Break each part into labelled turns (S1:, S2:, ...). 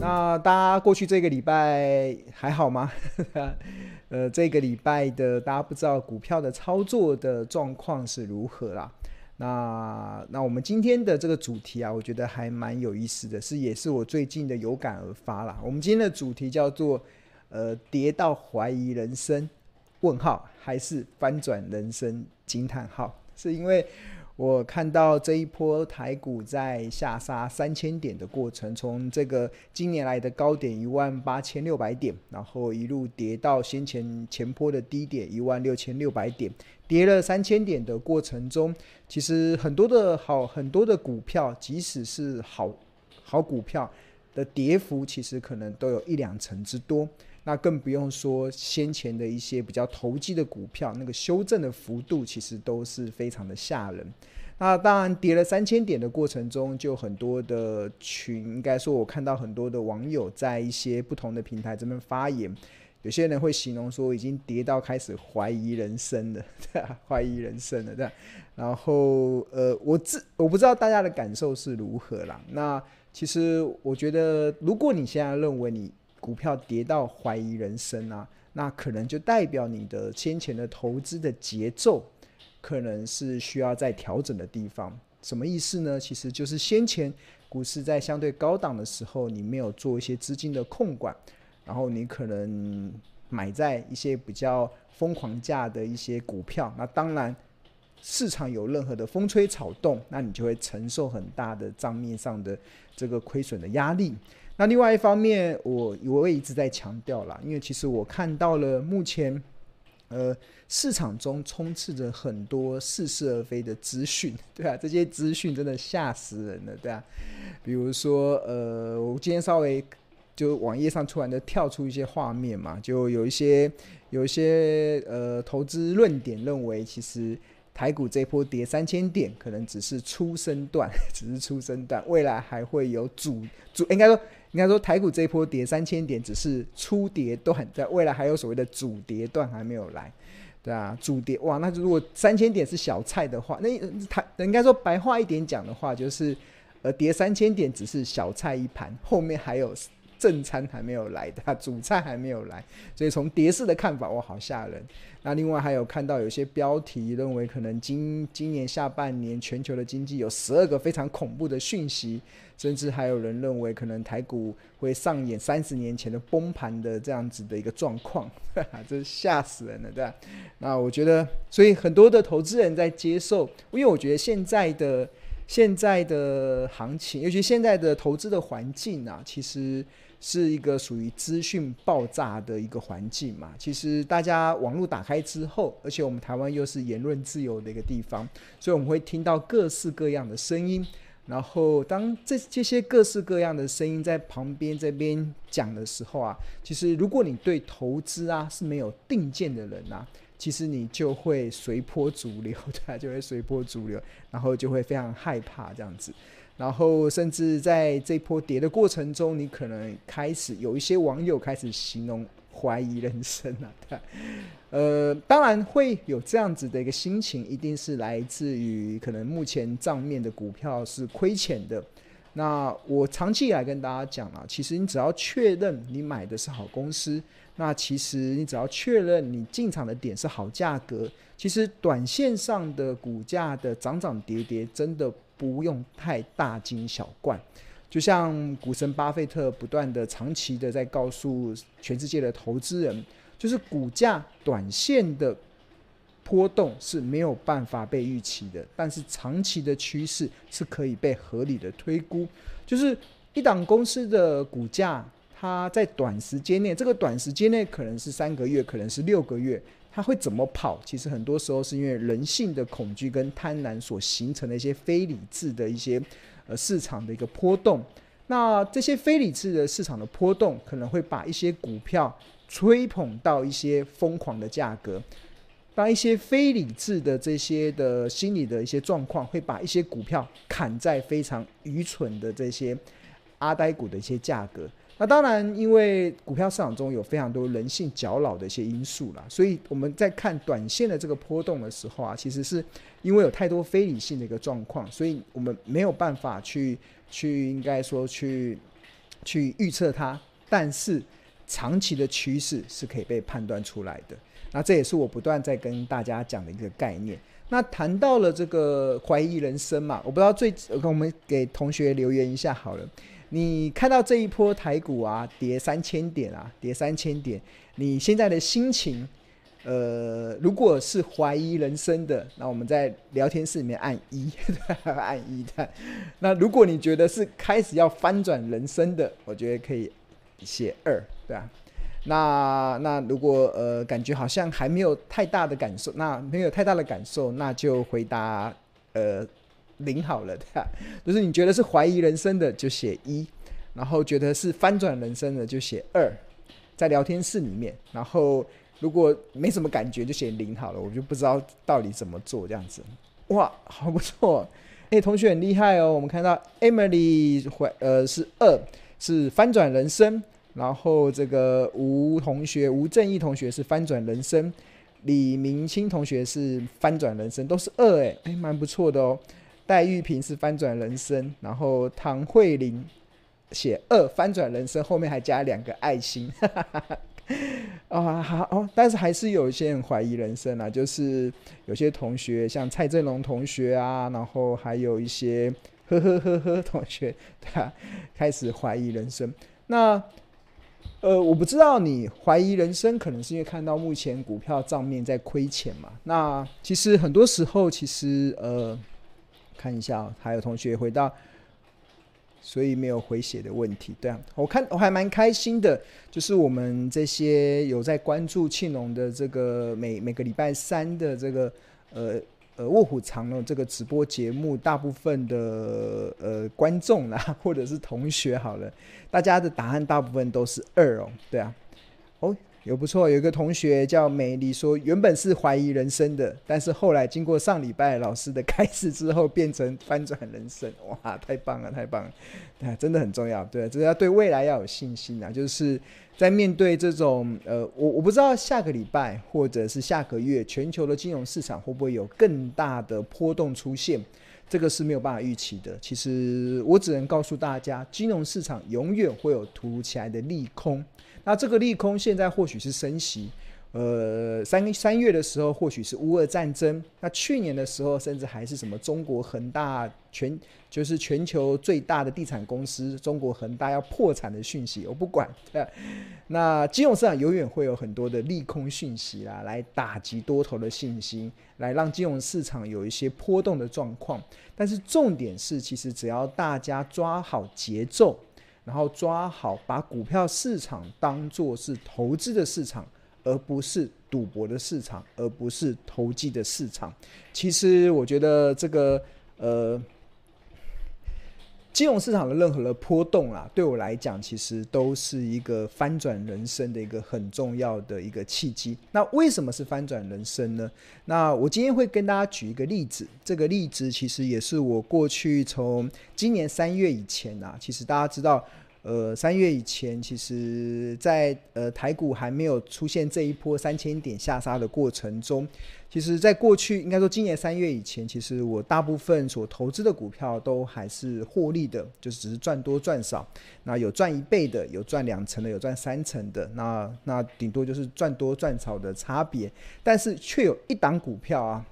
S1: 那大家过去这个礼拜还好吗？呃，这个礼拜的大家不知道股票的操作的状况是如何啦？那那我们今天的这个主题啊，我觉得还蛮有意思的，是也是我最近的有感而发啦。我们今天的主题叫做呃，跌到怀疑人生？问号还是翻转人生？惊叹号，是因为。我看到这一波台股在下杀三千点的过程，从这个今年来的高点一万八千六百点，然后一路跌到先前前波的低点一万六千六百点，跌了三千点的过程中，其实很多的好很多的股票，即使是好好股票的跌幅，其实可能都有一两成之多。那更不用说先前的一些比较投机的股票，那个修正的幅度其实都是非常的吓人。那当然跌了三千点的过程中，就很多的群，应该说我看到很多的网友在一些不同的平台这边发言，有些人会形容说已经跌到开始怀疑人生了，怀疑人生了，对。然后呃，我自我不知道大家的感受是如何啦。那其实我觉得，如果你现在认为你股票跌到怀疑人生啊，那可能就代表你的先前的投资的节奏可能是需要再调整的地方。什么意思呢？其实就是先前股市在相对高档的时候，你没有做一些资金的控管，然后你可能买在一些比较疯狂价的一些股票，那当然市场有任何的风吹草动，那你就会承受很大的账面上的这个亏损的压力。那另外一方面，我我也一直在强调啦，因为其实我看到了目前，呃，市场中充斥着很多似是而非的资讯，对啊，这些资讯真的吓死人了，对啊，比如说，呃，我今天稍微就网页上突然的跳出一些画面嘛，就有一些有一些呃投资论点认为，其实。台股这波跌三千点，可能只是初升段，只是初升段，未来还会有主主，应该说应该说台股这一波跌三千点只是初跌段，在未来还有所谓的主跌段还没有来，对啊，主跌哇，那如果三千点是小菜的话，那台应该说白话一点讲的话，就是呃跌三千点只是小菜一盘，后面还有。正餐还没有来的，主菜还没有来，所以从跌势的看法，我，好吓人。那另外还有看到有些标题认为，可能今今年下半年全球的经济有十二个非常恐怖的讯息，甚至还有人认为可能台股会上演三十年前的崩盘的这样子的一个状况，哈 哈这吓死人了，对吧？那我觉得，所以很多的投资人在接受，因为我觉得现在的现在的行情，尤其现在的投资的环境啊，其实。是一个属于资讯爆炸的一个环境嘛？其实大家网络打开之后，而且我们台湾又是言论自由的一个地方，所以我们会听到各式各样的声音。然后当这这些各式各样的声音在旁边这边讲的时候啊，其实如果你对投资啊是没有定见的人啊，其实你就会随波逐流，对，就会随波逐流，然后就会非常害怕这样子。然后，甚至在这波跌的过程中，你可能开始有一些网友开始形容怀疑人生了，对，呃，当然会有这样子的一个心情，一定是来自于可能目前账面的股票是亏钱的。那我长期以来跟大家讲啊，其实你只要确认你买的是好公司，那其实你只要确认你进场的点是好价格，其实短线上的股价的涨涨跌跌真的。不用太大惊小怪，就像股神巴菲特不断的、长期的在告诉全世界的投资人，就是股价短线的波动是没有办法被预期的，但是长期的趋势是可以被合理的推估。就是一档公司的股价，它在短时间内，这个短时间内可能是三个月，可能是六个月。它会怎么跑？其实很多时候是因为人性的恐惧跟贪婪所形成的一些非理智的一些呃市场的一个波动。那这些非理智的市场的波动，可能会把一些股票吹捧到一些疯狂的价格，当一些非理智的这些的心理的一些状况，会把一些股票砍在非常愚蠢的这些阿呆股的一些价格。那当然，因为股票市场中有非常多人性较老的一些因素啦，所以我们在看短线的这个波动的时候啊，其实是因为有太多非理性的一个状况，所以我们没有办法去去应该说去去预测它。但是长期的趋势是可以被判断出来的。那这也是我不断在跟大家讲的一个概念。那谈到了这个怀疑人生嘛，我不知道最我们给同学留言一下好了。你看到这一波台股啊，跌三千点啊，跌三千点，你现在的心情，呃，如果是怀疑人生的，那我们在聊天室里面按一，按一的。那如果你觉得是开始要翻转人生的，我觉得可以写二，对吧？那那如果呃感觉好像还没有太大的感受，那没有太大的感受，那就回答呃。零好了，对吧？就是你觉得是怀疑人生的，就写一；然后觉得是翻转人生的，就写二。在聊天室里面，然后如果没什么感觉，就写零好了。我就不知道到底怎么做这样子。哇，好不错！哎，同学很厉害哦。我们看到 Emily 怀呃是二，是翻转人生。然后这个吴同学吴正义同学是翻转人生，李明清同学是翻转人生，都是二哎哎，蛮不错的哦。戴玉萍是翻转人生，然后唐慧玲写二翻转人生，后面还加两个爱心，啊 好哦，但是还是有一些人怀疑人生啊，就是有些同学像蔡振龙同学啊，然后还有一些呵呵呵呵同学，对啊，开始怀疑人生。那呃，我不知道你怀疑人生，可能是因为看到目前股票账面在亏钱嘛？那其实很多时候，其实呃。看一下，还有同学回到，所以没有回血的问题。对啊，我看我还蛮开心的，就是我们这些有在关注庆农的这个每每个礼拜三的这个呃呃卧虎藏龙这个直播节目，大部分的呃观众啦，或者是同学好了，大家的答案大部分都是二哦。对啊，有不错，有一个同学叫美丽，说原本是怀疑人生的，但是后来经过上礼拜老师的 开示之后，变成翻转人生，哇，太棒了，太棒了，啊，真的很重要，对，这要对未来要有信心啊，就是在面对这种呃，我我不知道下个礼拜或者是下个月全球的金融市场会不会有更大的波动出现，这个是没有办法预期的。其实我只能告诉大家，金融市场永远会有突如其来的利空。那这个利空现在或许是升息，呃，三三月的时候或许是乌俄战争，那去年的时候甚至还是什么中国恒大全就是全球最大的地产公司中国恒大要破产的讯息，我不管。那金融市场永远会有很多的利空讯息啦，来打击多头的信心，来让金融市场有一些波动的状况。但是重点是，其实只要大家抓好节奏。然后抓好，把股票市场当作是投资的市场，而不是赌博的市场，而不是投机的市场。其实我觉得这个呃，金融市场的任何的波动啊，对我来讲，其实都是一个翻转人生的一个很重要的一个契机。那为什么是翻转人生呢？那我今天会跟大家举一个例子，这个例子其实也是我过去从今年三月以前啊，其实大家知道。呃，三月以前，其实在，呃台股还没有出现这一波三千点下杀的过程中，其实，在过去应该说今年三月以前，其实我大部分所投资的股票都还是获利的，就是只是赚多赚少。那有赚一倍的，有赚两成的，有赚三成的，那那顶多就是赚多赚少的差别。但是却有一档股票啊，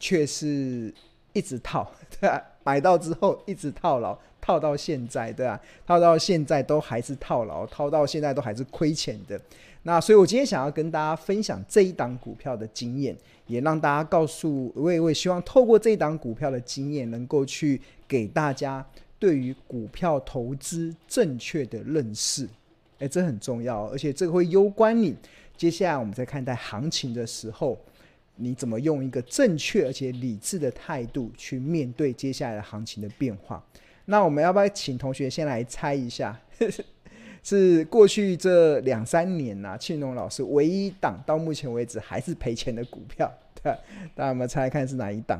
S1: 却是一直套，对吧？买到之后一直套牢。套到现在，对啊，套到现在都还是套牢，套到现在都还是亏钱的。那所以，我今天想要跟大家分享这一档股票的经验，也让大家告诉，我也我也希望透过这一档股票的经验，能够去给大家对于股票投资正确的认识。诶，这很重要，而且这个会攸关你接下来我们在看待行情的时候，你怎么用一个正确而且理智的态度去面对接下来的行情的变化。那我们要不要请同学先来猜一下？是过去这两三年呐、庆农老师唯一档到目前为止还是赔钱的股票，对，大家我们猜看是哪一档？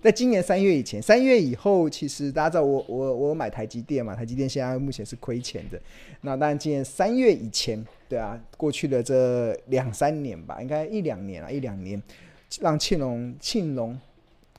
S1: 在今年三月以前，三月以后，其实大家知道我我我买台积电嘛，台积电现在目前是亏钱的。那当然，今年三月以前，对啊，过去的这两三年吧，应该一两年啊，一两年，让庆隆庆隆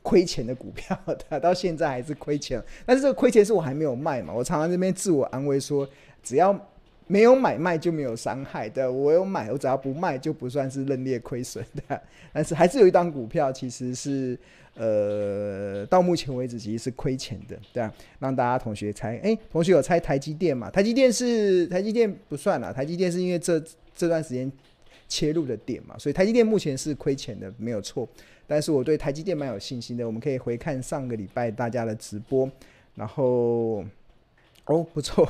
S1: 亏钱的股票，对，到现在还是亏钱。但是这个亏钱是我还没有卖嘛，我常常这边自我安慰说，只要。没有买卖就没有伤害的，我有买，我只要不卖就不算是认列亏损的。但是还是有一档股票其实是呃到目前为止其实是亏钱的，对啊，让大家同学猜，哎，同学有猜台积电嘛？台积电是台积电不算了，台积电是因为这这段时间切入的点嘛，所以台积电目前是亏钱的，没有错。但是我对台积电蛮有信心的，我们可以回看上个礼拜大家的直播，然后。哦，不错，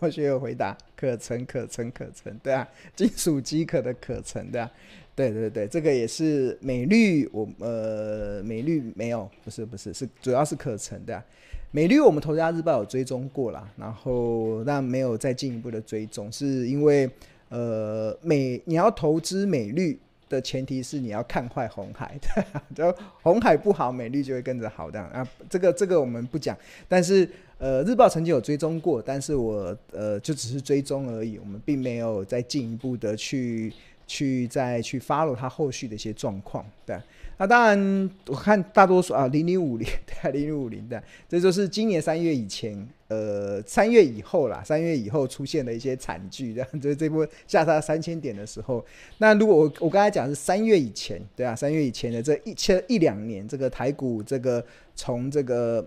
S1: 同学有回答，可成可成可成，对啊，金属机壳的可成，对啊，对对对，这个也是美绿，我呃美绿没有，不是不是，是主要是可成，对啊，美绿我们投资家日报有追踪过啦，然后但没有再进一步的追踪，是因为呃美你要投资美绿的前提是你要看坏红海，对，就红海不好，美绿就会跟着好，这样啊，这个这个我们不讲，但是。呃，日报曾经有追踪过，但是我呃就只是追踪而已，我们并没有再进一步的去去再去 follow 它后续的一些状况，对。那当然，我看大多数啊，零零五零对，零零五零的，这就是今年三月以前，呃，三月以后啦，三月以后出现的一些惨剧，这样，就是这波下杀三千点的时候。那如果我我刚才讲是三月以前，对啊，三月以前的这一千一两年，这个台股这个从这个。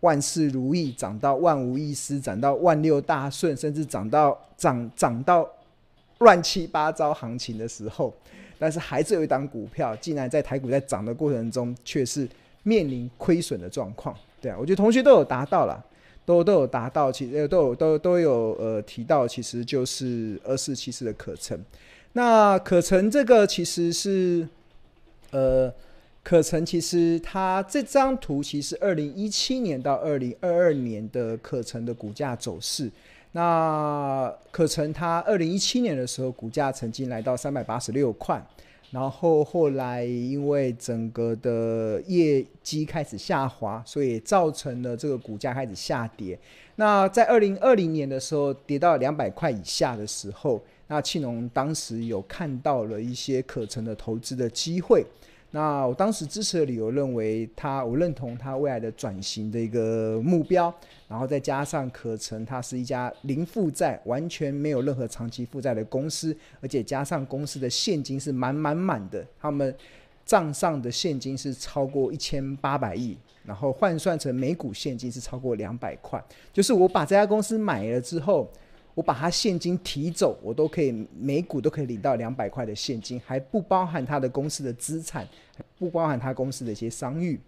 S1: 万事如意，涨到万无一失，涨到万六大顺，甚至涨到涨涨到乱七八糟行情的时候，但是还是有一档股票，竟然在台股在涨的过程中，却是面临亏损的状况。对啊，我觉得同学都有达到了，都都有达到，其实都有都都有呃提到，其实就是二四七四的可成。那可成这个其实是呃。可成其实它这张图其实二零一七年到二零二二年的可成的股价走势，那可成它二零一七年的时候股价曾经来到三百八十六块，然后后来因为整个的业绩开始下滑，所以造成了这个股价开始下跌。那在二零二零年的时候跌到两百块以下的时候，那庆隆当时有看到了一些可成的投资的机会。那我当时支持的理由，认为他，我认同他未来的转型的一个目标，然后再加上可成，它是一家零负债、完全没有任何长期负债的公司，而且加上公司的现金是满满满的，他们账上的现金是超过一千八百亿，然后换算成每股现金是超过两百块，就是我把这家公司买了之后。我把他现金提走，我都可以每股都可以领到两百块的现金，还不包含他的公司的资产，还不包含他公司的一些商誉。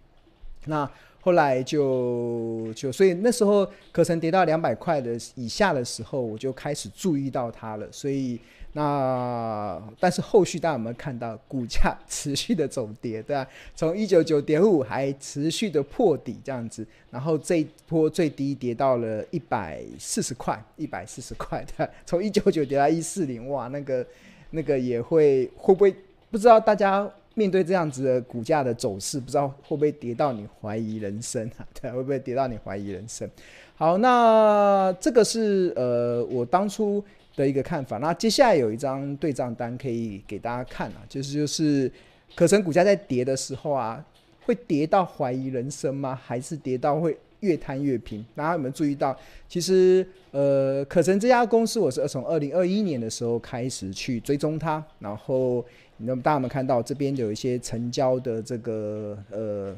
S1: 那后来就就所以那时候可曾跌到两百块的以下的时候，我就开始注意到他了，所以。那但是后续大家有没有看到股价持续的走跌，对吧？从一九九点五还持续的破底这样子，然后这一波最低跌到了一百四十块，一百四十块的，从一九九跌到一四零，哇，那个那个也会会不会不知道大家面对这样子的股价的走势，不知道会不会跌到你怀疑人生啊？对，会不会跌到你怀疑人生？好，那这个是呃我当初。的一个看法，那接下来有一张对账单可以给大家看啊，就是就是可成股价在跌的时候啊，会跌到怀疑人生吗？还是跌到会越摊越平？大家有没有注意到？其实呃，可成这家公司我是从二零二一年的时候开始去追踪它，然后那么大家有没有看到这边有一些成交的这个呃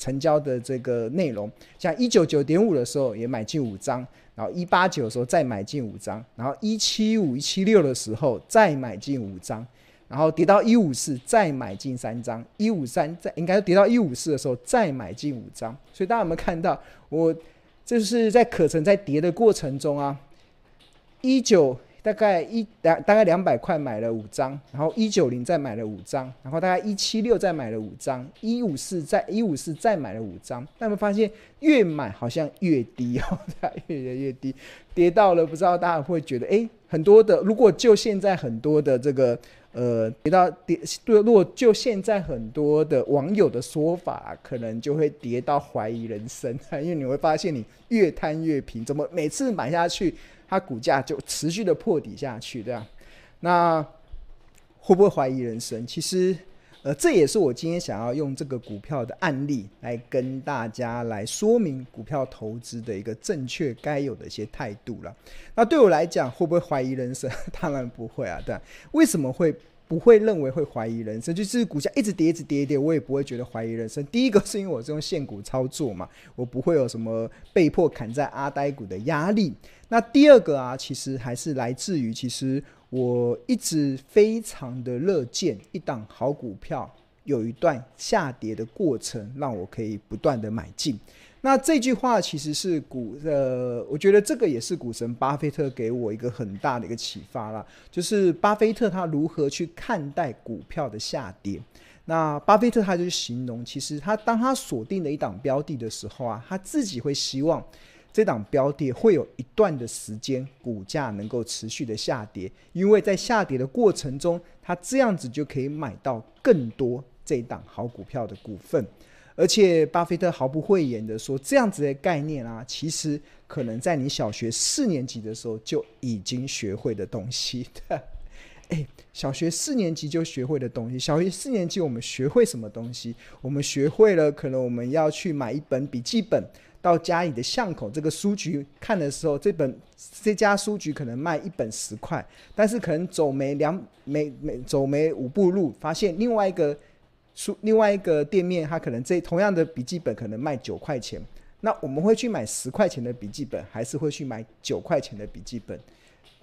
S1: 成交的这个内容，像一九九点五的时候也买进五张。然后一八九的时候再买进五张，然后一七五一七六的时候再买进五张，然后跌到一五四再买进三张，一五三再应该跌到一五四的时候再买进五张。所以大家有没有看到我这是在可成在跌的过程中啊，一九。大概一两大概两百块买了五张，然后一九零再买了五张，然后大概一七六再买了五张，一五四再一五四再买了五张。那么发现越买好像越低哦，越来越低，跌到了不知道大家会觉得，哎，很多的如果就现在很多的这个呃，跌到跌，对，如果就现在很多的网友的说法，可能就会跌到怀疑人生，因为你会发现你越贪越平，怎么每次买下去，它股价就持续的破底下去，对吧？那会不会怀疑人生？其实。呃，这也是我今天想要用这个股票的案例来跟大家来说明股票投资的一个正确该有的一些态度了。那对我来讲，会不会怀疑人生？当然不会啊，对。为什么会不会认为会怀疑人生？就是股价一直跌，一直跌，跌，我也不会觉得怀疑人生。第一个是因为我是用现股操作嘛，我不会有什么被迫砍在阿呆股的压力。那第二个啊，其实还是来自于其实。我一直非常的乐见一档好股票有一段下跌的过程，让我可以不断的买进。那这句话其实是股呃，我觉得这个也是股神巴菲特给我一个很大的一个启发啦，就是巴菲特他如何去看待股票的下跌。那巴菲特他就形容，其实他当他锁定了一档标的的时候啊，他自己会希望。这档标的会有一段的时间，股价能够持续的下跌，因为在下跌的过程中，他这样子就可以买到更多这档好股票的股份。而且，巴菲特毫不讳言的说，这样子的概念啊，其实可能在你小学四年级的时候就已经学会的东西。诶，小学四年级就学会的东西，小学四年级我们学会什么东西？我们学会了，可能我们要去买一本笔记本。到家里的巷口这个书局看的时候，这本这家书局可能卖一本十块，但是可能走没两没没走没五步路，发现另外一个书另外一个店面，它可能这同样的笔记本可能卖九块钱，那我们会去买十块钱的笔记本，还是会去买九块钱的笔记本？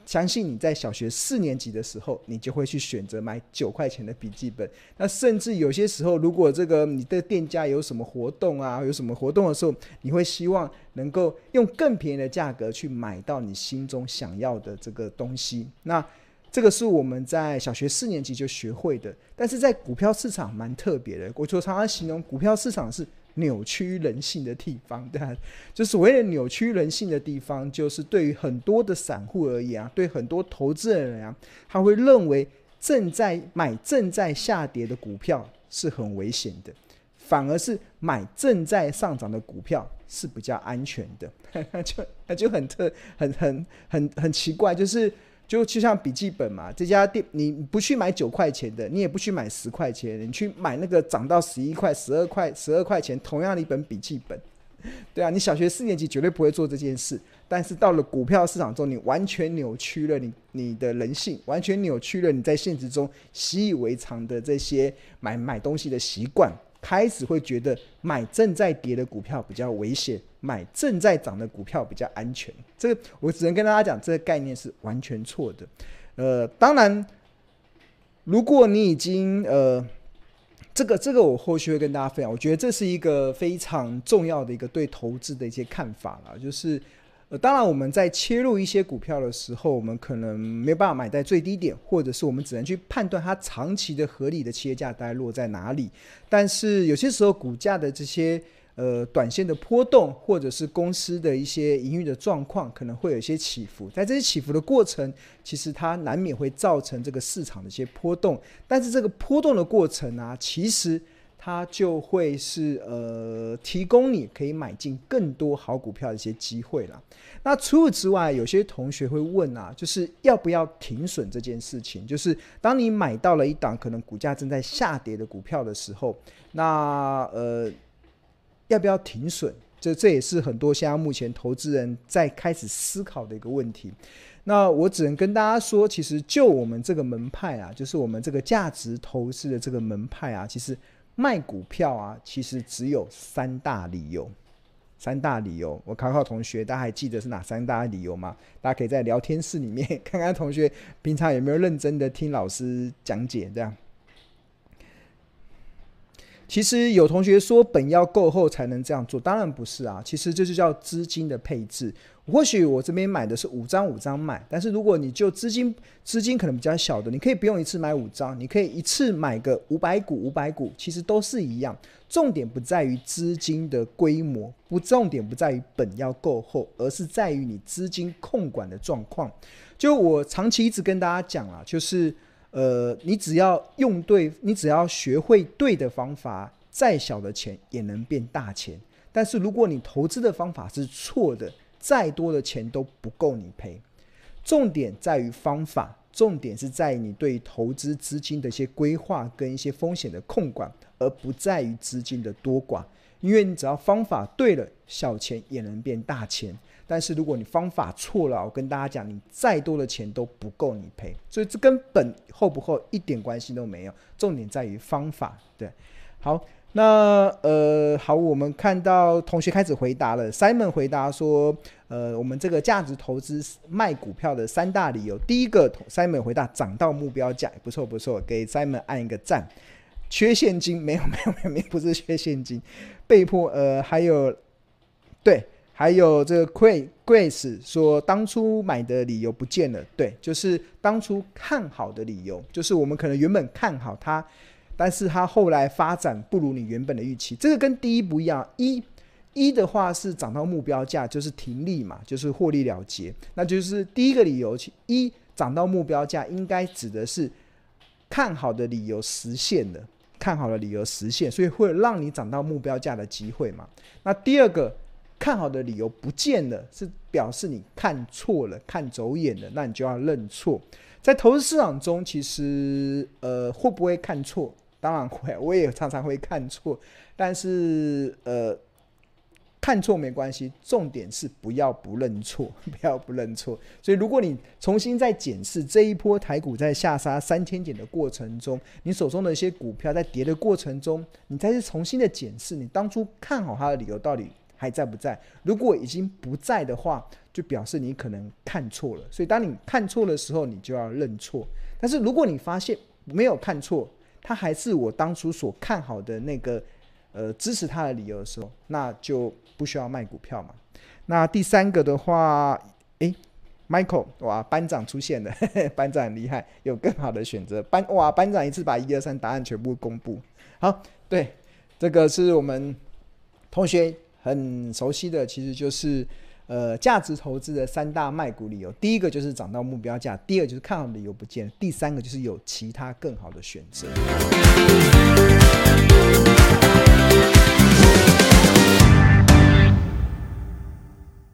S1: 相信你在小学四年级的时候，你就会去选择买九块钱的笔记本。那甚至有些时候，如果这个你的店家有什么活动啊，有什么活动的时候，你会希望能够用更便宜的价格去买到你心中想要的这个东西。那这个是我们在小学四年级就学会的。但是在股票市场蛮特别的，我就常常形容股票市场是。扭曲人性的地方，对吧？就所谓的扭曲人性的地方，就是对于很多的散户而言啊，对很多投资人啊，他会认为正在买正在下跌的股票是很危险的，反而是买正在上涨的股票是比较安全的，就那就很特很很很很奇怪，就是。就就像笔记本嘛，这家店你不去买九块钱的，你也不去买十块钱的，你去买那个涨到十一块、十二块、十二块钱同样的一本笔记本，对啊，你小学四年级绝对不会做这件事，但是到了股票市场中，你完全扭曲了你你的人性，完全扭曲了你在现实中习以为常的这些买买东西的习惯。开始会觉得买正在跌的股票比较危险，买正在涨的股票比较安全。这个我只能跟大家讲，这个概念是完全错的。呃，当然，如果你已经呃，这个这个我后续会跟大家分享。我觉得这是一个非常重要的一个对投资的一些看法了，就是。呃，当然，我们在切入一些股票的时候，我们可能没有办法买在最低点，或者是我们只能去判断它长期的合理的企业价大概落在哪里。但是有些时候，股价的这些呃短线的波动，或者是公司的一些营运的状况，可能会有一些起伏。在这些起伏的过程，其实它难免会造成这个市场的一些波动。但是这个波动的过程啊，其实。它就会是呃，提供你可以买进更多好股票的一些机会了。那除此之外，有些同学会问啊，就是要不要停损这件事情？就是当你买到了一档可能股价正在下跌的股票的时候，那呃，要不要停损？这这也是很多现在目前投资人在开始思考的一个问题。那我只能跟大家说，其实就我们这个门派啊，就是我们这个价值投资的这个门派啊，其实。卖股票啊，其实只有三大理由。三大理由，我考考同学，大家还记得是哪三大理由吗？大家可以在聊天室里面 看看同学平常有没有认真的听老师讲解，这样。其实有同学说本要够厚才能这样做，当然不是啊。其实这就叫资金的配置。或许我这边买的是五张五张买，但是如果你就资金资金可能比较小的，你可以不用一次买五张，你可以一次买个五百股五百股，其实都是一样。重点不在于资金的规模，不重点不在于本要够厚，而是在于你资金控管的状况。就我长期一直跟大家讲啊，就是。呃，你只要用对，你只要学会对的方法，再小的钱也能变大钱。但是如果你投资的方法是错的，再多的钱都不够你赔。重点在于方法，重点是在于你对投资资金的一些规划跟一些风险的控管，而不在于资金的多寡。因为你只要方法对了，小钱也能变大钱。但是如果你方法错了，我跟大家讲，你再多的钱都不够你赔。所以这跟本厚不厚一点关系都没有。重点在于方法。对，好，那呃，好，我们看到同学开始回答了。Simon 回答说，呃，我们这个价值投资卖股票的三大理由，第一个，Simon 回答涨到目标价，不错不错，给 Simon 按一个赞。缺现金？没有没有没有没，不是缺现金。被迫呃，还有对，还有这个 Grace 说，当初买的理由不见了。对，就是当初看好的理由，就是我们可能原本看好它，但是它后来发展不如你原本的预期。这个跟第一不一样，一一的话是涨到目标价就是停利嘛，就是获利了结。那就是第一个理由，一涨到目标价应该指的是看好的理由实现了。看好的理由实现，所以会让你涨到目标价的机会嘛？那第二个看好的理由不见了，是表示你看错了、看走眼了，那你就要认错。在投资市场中，其实呃会不会看错？当然会，我也常常会看错，但是呃。看错没关系，重点是不要不认错，不要不认错。所以，如果你重新再检视这一波台股在下杀三千点的过程中，你手中的一些股票在跌的过程中，你再去重新的检视你当初看好它的理由到底还在不在？如果已经不在的话，就表示你可能看错了。所以，当你看错的时候，你就要认错。但是，如果你发现没有看错，它还是我当初所看好的那个。呃，支持他的理由的时候，那就不需要卖股票嘛。那第三个的话，诶，Michael，哇，班长出现了，班长很厉害，有更好的选择。班哇，班长一次把一二三答案全部公布。好，对，这个是我们同学很熟悉的，其实就是呃价值投资的三大卖股理由。第一个就是涨到目标价，第二就是看好理由不见，第三个就是有其他更好的选择。